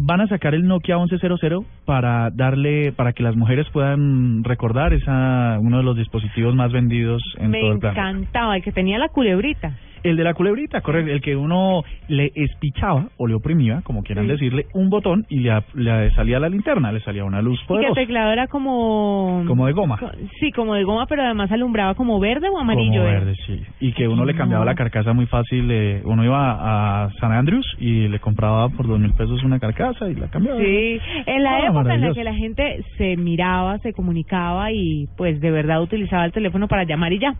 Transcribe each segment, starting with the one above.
Van a sacar el Nokia 1100 para darle para que las mujeres puedan recordar esa uno de los dispositivos más vendidos en Me todo el planeta. encantaba, el que tenía la culebrita. El de la culebrita, correcto, el que uno le espichaba o le oprimía, como quieran Sí. decirle, un botón y le, salía la linterna, le salía una luz Y que el poderosa, teclado era como... como de goma. co- Sí, como de goma, pero además alumbraba como verde o amarillo. Como era. verde, sí. Y que uno le cambiaba No. la carcasa muy fácil. eh, uno iba a San Andrews y le compraba por dos mil pesos una carcasa y la cambiaba. Sí, en la Ah, época en la que la gente se miraba, se comunicaba y pues de verdad utilizaba el teléfono para llamar y ya.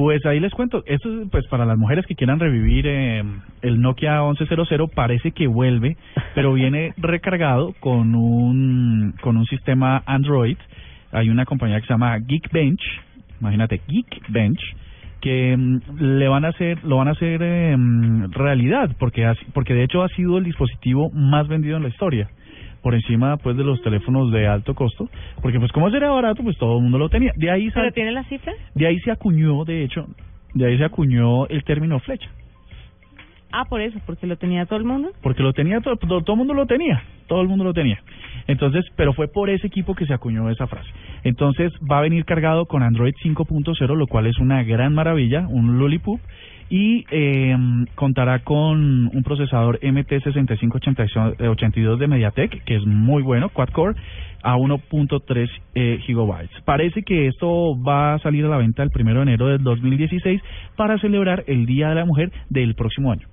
Pues ahí les cuento, esto es pues para las mujeres que quieran revivir eh, el Nokia 1100 parece que vuelve, pero viene recargado con un con un sistema Android. Hay una compañía que se llama Geekbench, imagínate Geekbench que mm, le van a hacer lo van a hacer eh, realidad porque porque de hecho ha sido el dispositivo más vendido en la historia por encima pues de los teléfonos de alto costo porque pues como era barato pues todo el mundo lo tenía de ahí ¿Pero tiene la cifra? de ahí se acuñó, de hecho, de ahí se acuñó el término flecha, Ah, por eso, porque lo tenía todo el mundo. porque lo tenía todo, todo, todo el mundo lo tenía, todo el mundo lo tenía. Entonces, pero fue por ese equipo que se acuñó esa frase. Entonces, va a venir cargado con Android 5.0, lo cual es una gran maravilla, un lollipop, y eh, contará con un procesador MT6582 de MediaTek, que es muy bueno, quad-core, a 1.3 eh, gigabytes. Parece que esto va a salir a la venta el primero de enero del 2016 para celebrar el Día de la Mujer del próximo año.